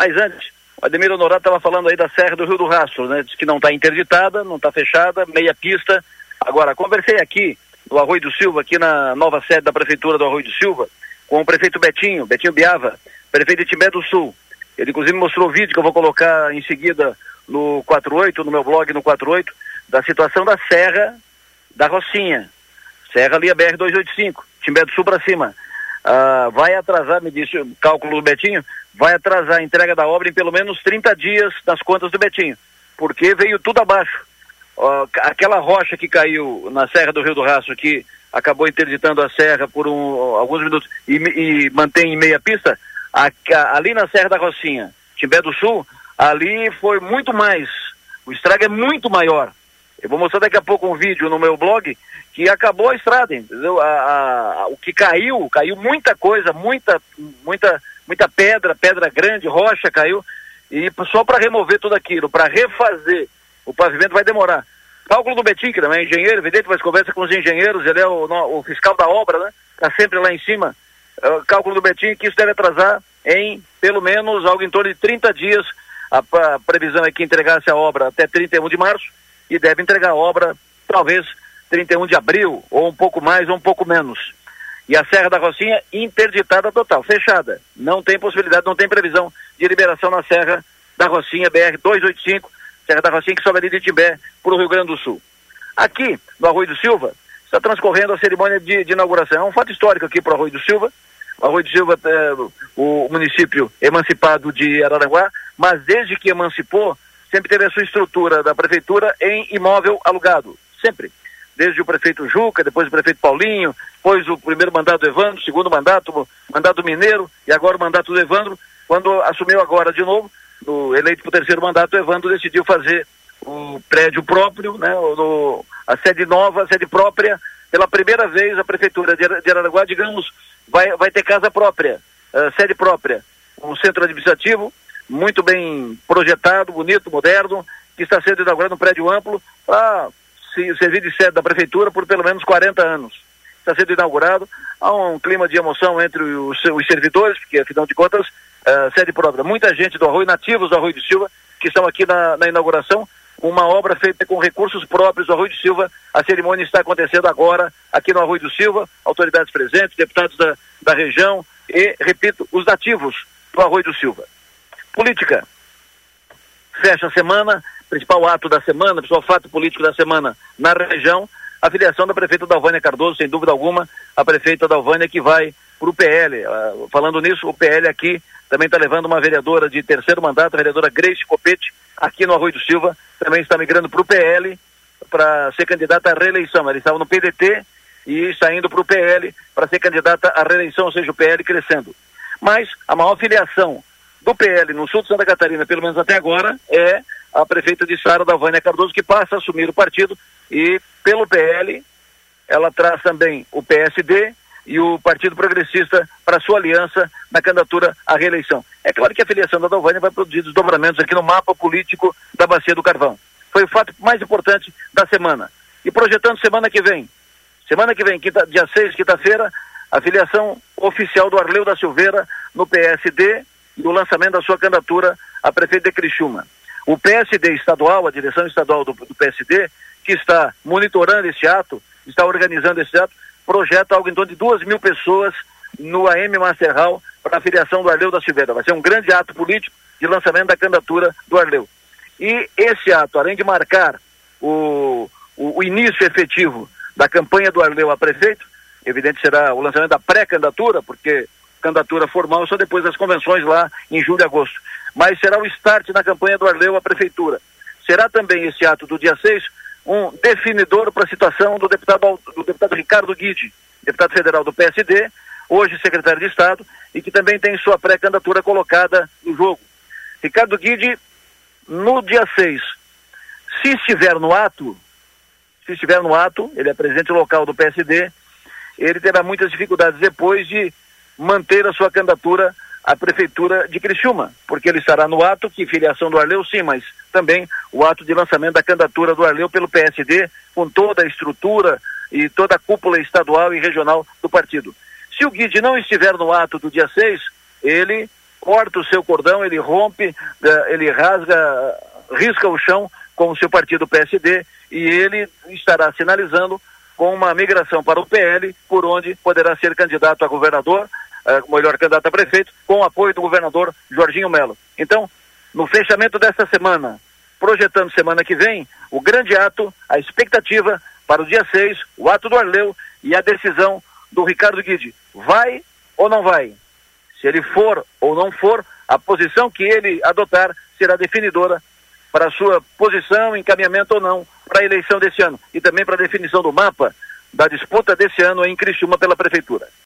Mas antes, o Ademir Honorato estava falando aí da Serra do Rio do Rastro, né? Diz que não está interditada, não está fechada, meia pista. Agora, conversei aqui no Arroio do Silva, aqui na nova sede da Prefeitura do Arroio do Silva, com o prefeito Betinho, Betinho Biava, prefeito de Timbé do Sul. Ele inclusive mostrou o vídeo que eu vou colocar em seguida no 48, no meu blog no 48, da situação da Serra da Rocinha. Serra ali a BR-285, Timbé do Sul para cima. Uh, vai atrasar, me disse o cálculo do Betinho, vai atrasar a entrega da obra em pelo menos 30 dias nas contas do Betinho, porque veio tudo abaixo. Uh, aquela rocha que caiu na Serra do Rio do Rastro, que acabou interditando a serra por um, alguns minutos e, e, mantém em meia pista, a, a, ali na Serra da Rocinha, Timbé do Sul, ali foi muito mais, o estrago é muito maior. Eu vou mostrar daqui a pouco um vídeo no meu blog que acabou a estrada, entendeu? A, a, o que caiu, caiu muita coisa, muita, muita, muita pedra, pedra grande, rocha caiu, e só para remover tudo aquilo, para refazer o pavimento vai demorar. Cálculo do Betim, que também é engenheiro, evidente, mas conversa com os engenheiros, ele é o, o fiscal da obra, né? Está sempre lá em cima. Uh, cálculo do Betim que isso deve atrasar em pelo menos algo em torno de 30 dias. A, a previsão é que entregasse a obra até 31 de março e deve entregar a obra talvez 31 de abril, ou um pouco mais ou um pouco menos. E a Serra da Rocinha interditada total, fechada. Não tem possibilidade, não tem previsão de liberação na Serra da Rocinha, BR 285, Serra da Rocinha, que sobe ali de Timbé para o Rio Grande do Sul. Aqui, no Arroio do Silva, está transcorrendo a cerimônia de, de inauguração. É um fato histórico aqui para o Arroio do Silva. O Arroio do Silva é o município emancipado de Araranguá, mas desde que emancipou, sempre teve a sua estrutura da prefeitura em imóvel alugado. Sempre desde o prefeito Juca, depois o prefeito Paulinho, depois o primeiro mandato do Evandro, segundo mandato, mandato Mineiro e agora o mandato do Evandro. Quando assumiu agora de novo, no, eleito para o terceiro mandato, o Evandro decidiu fazer o prédio próprio, né, no, a sede nova, a sede própria. Pela primeira vez, a prefeitura de Araraguá, digamos, vai, vai ter casa própria, uh, sede própria, um centro administrativo muito bem projetado, bonito, moderno, que está sendo inaugurado um prédio amplo para se, servir de sede da prefeitura por pelo menos 40 anos. Está sendo inaugurado, há um clima de emoção entre os, os servidores, porque afinal de contas, uh, sede própria. Muita gente do Arroio, nativos do Arroio de Silva, que estão aqui na, na inauguração, uma obra feita com recursos próprios do Arroio de Silva. A cerimônia está acontecendo agora aqui no Arroio do Silva, autoridades presentes, deputados da, da região e, repito, os nativos do Arroio do Silva. Política. Fecha a semana, principal ato da semana, principal fato político da semana na região, a filiação da prefeita Dalvânia Cardoso, sem dúvida alguma, a prefeita Dalvânia que vai para o PL. Uh, falando nisso, o PL aqui também está levando uma vereadora de terceiro mandato, a vereadora Grace Copete, aqui no Arroio do Silva, também está migrando para o PL para ser candidata à reeleição. Ela estava no PDT e está indo para o PL para ser candidata à reeleição, ou seja, o PL crescendo. Mas a maior filiação do PL no sul de Santa Catarina, pelo menos até agora, é a prefeita de Sara da Vânia Cardoso, que passa a assumir o partido e pelo PL ela traz também o PSD e o Partido Progressista para sua aliança na candidatura à reeleição. É claro que a filiação da Dalvânia vai produzir desdobramentos aqui no mapa político da Bacia do Carvão. Foi o fato mais importante da semana. E projetando semana que vem, semana que vem, quinta, dia 6, quinta-feira, a filiação oficial do Arleu da Silveira no PSD e o lançamento da sua candidatura a prefeito de Criciúma. O PSD estadual, a direção estadual do, do PSD, que está monitorando esse ato, está organizando esse ato, projeta algo em torno de duas mil pessoas no AM Master Hall para a filiação do Arleu da Silveira. Vai ser um grande ato político de lançamento da candidatura do Arleu. E esse ato, além de marcar o, o, o início efetivo da campanha do Arleu a prefeito, evidente será o lançamento da pré-candidatura, porque candidatura formal só depois das convenções lá em julho e agosto. Mas será o start na campanha do Arleu à prefeitura. Será também esse ato do dia 6 um definidor para a situação do deputado, do deputado Ricardo Guide, deputado federal do PSD, hoje secretário de Estado, e que também tem sua pré-candidatura colocada no jogo. Ricardo Guide, no dia 6, se estiver no ato, se estiver no ato, ele é presidente local do PSD, ele terá muitas dificuldades depois de manter a sua candidatura à prefeitura de Criciúma, porque ele estará no ato que filiação do Arleu sim, mas também o ato de lançamento da candidatura do Arleu pelo PSD, com toda a estrutura e toda a cúpula estadual e regional do partido. Se o Guide não estiver no ato do dia 6, ele corta o seu cordão, ele rompe, eh, ele rasga, risca o chão com o seu partido PSD e ele estará sinalizando com uma migração para o PL, por onde poderá ser candidato a governador, uh, melhor candidato a prefeito, com o apoio do governador Jorginho Melo. Então, no fechamento desta semana, projetando semana que vem, o grande ato, a expectativa para o dia 6, o ato do Arleu e a decisão do Ricardo Guide. Vai ou não vai? Se ele for ou não for, a posição que ele adotar será definidora para a sua posição, encaminhamento ou não para a eleição desse ano e também para a definição do mapa da disputa desse ano em Criciúma pela Prefeitura.